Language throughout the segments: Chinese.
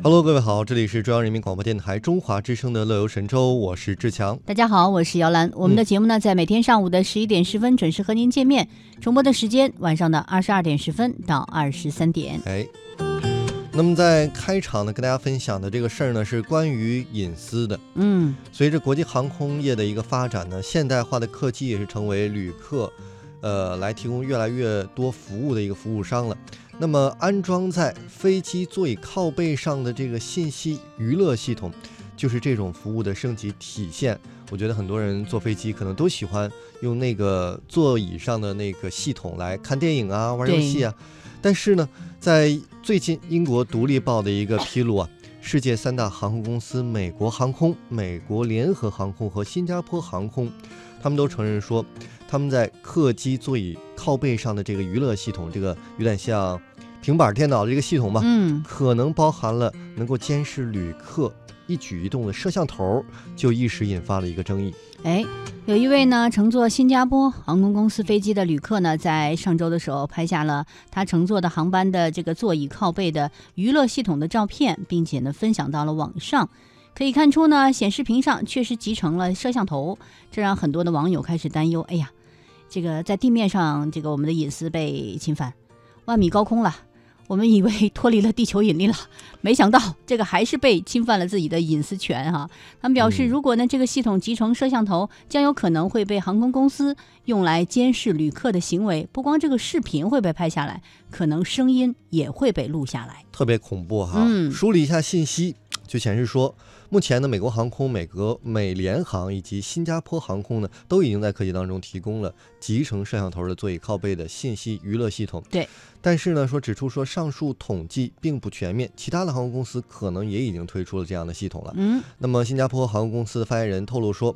Hello，各位好，这里是中央人民广播电台中华之声的乐游神州，我是志强。大家好，我是姚兰。我们的节目呢，在每天上午的十一点十分准时和您见面，重播的时间晚上的二十二点十分到二十三点。哎，那么在开场呢，跟大家分享的这个事儿呢，是关于隐私的。嗯，随着国际航空业的一个发展呢，现代化的客机也是成为旅客，呃，来提供越来越多服务的一个服务商了。那么，安装在飞机座椅靠背上的这个信息娱乐系统，就是这种服务的升级体现。我觉得很多人坐飞机可能都喜欢用那个座椅上的那个系统来看电影啊、玩游戏啊。但是呢，在最近英国《独立报》的一个披露啊，世界三大航空公司美国航空、美国联合航空和新加坡航空，他们都承认说，他们在客机座椅靠背上的这个娱乐系统，这个有点像。平板电脑的这个系统吧，嗯，可能包含了能够监视旅客一举一动的摄像头，就一时引发了一个争议。哎，有一位呢乘坐新加坡航空公司飞机的旅客呢，在上周的时候拍下了他乘坐的航班的这个座椅靠背的娱乐系统的照片，并且呢分享到了网上。可以看出呢，显示屏上确实集成了摄像头，这让很多的网友开始担忧：哎呀，这个在地面上，这个我们的隐私被侵犯，万米高空了。我们以为脱离了地球引力了，没想到这个还是被侵犯了自己的隐私权哈。他们表示，如果呢这个系统集成摄像头，将有可能会被航空公司用来监视旅客的行为，不光这个视频会被拍下来，可能声音也会被录下来，特别恐怖哈。梳理一下信息，就显示说。目前呢，美国航空、美国美联航以及新加坡航空呢，都已经在客机当中提供了集成摄像头的座椅靠背的信息娱乐系统。对，但是呢，说指出说上述统计并不全面，其他的航空公司可能也已经推出了这样的系统了。嗯，那么新加坡航空公司的发言人透露说。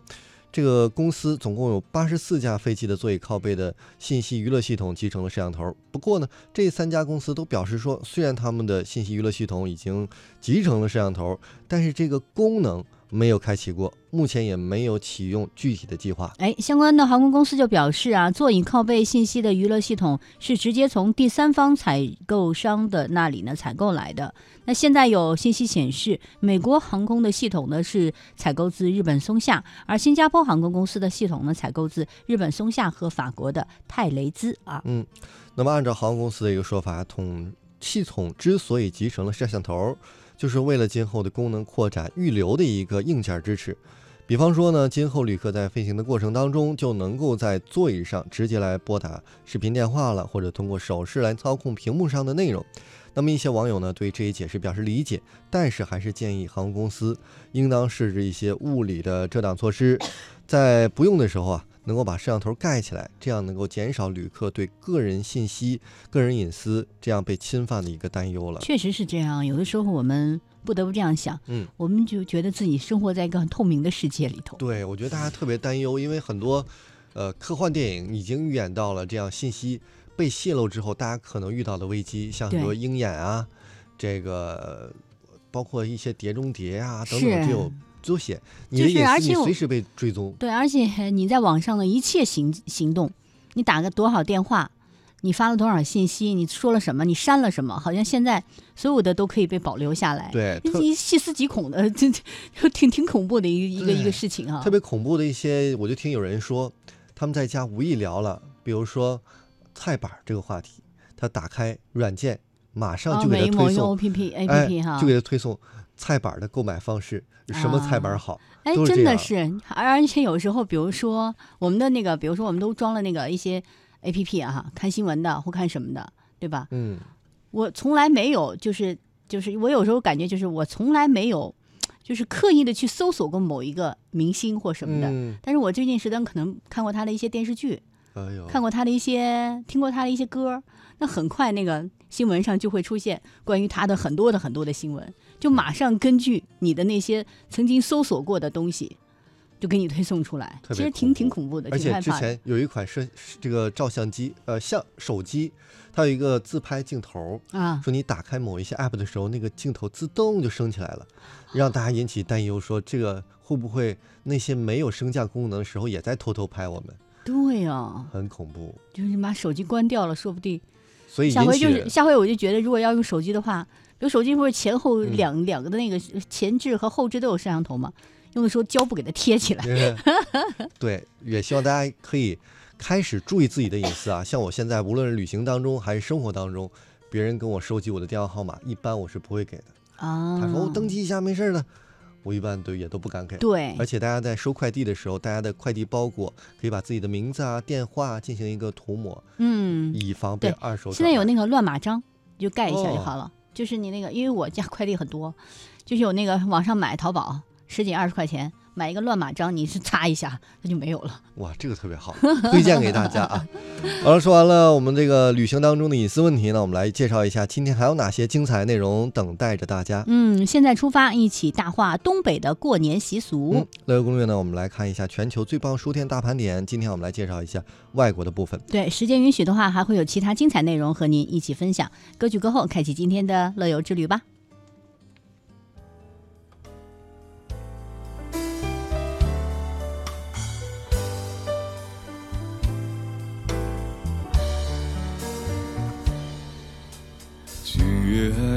这个公司总共有八十四架飞机的座椅靠背的信息娱乐系统集成了摄像头。不过呢，这三家公司都表示说，虽然他们的信息娱乐系统已经集成了摄像头，但是这个功能。没有开启过，目前也没有启用具体的计划。哎，相关的航空公司就表示啊，座椅靠背信息的娱乐系统是直接从第三方采购商的那里呢采购来的。那现在有信息显示，美国航空的系统呢是采购自日本松下，而新加坡航空公司的系统呢采购自日本松下和法国的泰雷兹啊。嗯，那么按照航空公司的一个说法，统系统之所以集成了摄像头。就是为了今后的功能扩展预留的一个硬件支持，比方说呢，今后旅客在飞行的过程当中就能够在座椅上直接来拨打视频电话了，或者通过手势来操控屏幕上的内容。那么一些网友呢对这一解释表示理解，但是还是建议航空公司应当设置一些物理的遮挡措施，在不用的时候啊。能够把摄像头盖起来，这样能够减少旅客对个人信息、个人隐私这样被侵犯的一个担忧了。确实是这样，有的时候我们不得不这样想，嗯，我们就觉得自己生活在一个很透明的世界里头。对，我觉得大家特别担忧，因为很多，呃，科幻电影已经预演到了这样信息被泄露之后，大家可能遇到的危机，像很多鹰眼啊，这个包括一些碟中谍啊等等，就有。都写你的隐私，你随时被追踪。对，而且你在网上的一切行行动，你打个多少电话，你发了多少信息，你说了什么，你删了什么，好像现在所有的都可以被保留下来。对，一细思极恐的，这这挺挺恐怖的一一个一个事情啊。特别恐怖的一些，我就听有人说，他们在家无意聊了，比如说菜板这个话题，他打开软件，马上就给他推送 A P P A P P 哈，就给他推送。菜板的购买方式，什么菜板好？哎，真的是，而且有时候，比如说我们的那个，比如说我们都装了那个一些 A P P 啊，哈，看新闻的或看什么的，对吧？嗯，我从来没有，就是就是我有时候感觉就是我从来没有，就是刻意的去搜索过某一个明星或什么的。嗯。但是我最近时段可能看过他的一些电视剧，哎呦，看过他的一些，听过他的一些歌，那很快那个新闻上就会出现关于他的很多的很多的新闻。就马上根据你的那些曾经搜索过的东西，就给你推送出来。其实挺挺恐怖的，而且之前有一款摄这个照相机，呃，相手机，它有一个自拍镜头啊，说你打开某一些 app 的时候，那个镜头自动就升起来了，让大家引起担忧，说这个会不会那些没有升降功能的时候也在偷偷拍我们？对呀，很恐怖。就是你把手机关掉了，说不定。所以下回就是下回我就觉得，如果要用手机的话。有手机不是前后嗯两、两个的那个前置和后置都有摄像头吗？用的时候胶布给它贴起来。对，也希望大家可以开始注意自己的隐私啊。像我现在，无论是旅行当中还是生活当中，别人跟我收集我的电话号码，一般我是不会给的。啊，他说我，登记一下，没事儿的，我一般都也都不敢给。对而且大家在收快递的时候，大家的快递包裹可以把自己的名字啊、电话啊进行一个涂抹，嗯，以防被二手。现在有那个乱码章，你就盖一下就哦好了。就是你那个，因为我家快递很多，就是有那个网上买淘宝十几二十块钱买一个乱码章，你是擦一下它就没有了。哇，这个特别好，推荐给大家啊。好了，说完了我们这个旅行当中的隐私问题呢，我们来介绍一下今天还有哪些精彩内容等待着大家。嗯，现在出发，一起大话东北的过年习俗。嗯，乐游攻略呢，我们来看一下全球最棒书店大盘点。今天我们来介绍一下外国的部分。对，时间允许的话，还会有其他精彩内容和您一起分享。歌曲过后，开启今天的乐游之旅吧。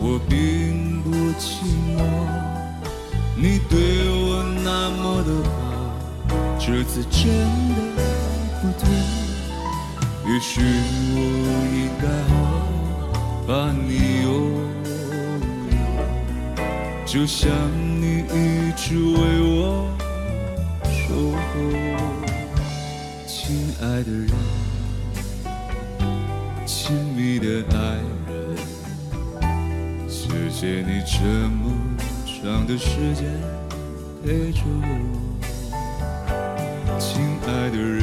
我并不寂寞，你对我那么的好，这次真的不对。也许我应该好把你拥有，就像你一直为我守候，亲爱的人，亲密的爱。谢谢你这么长的时间陪着我，亲爱的人，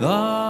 Thy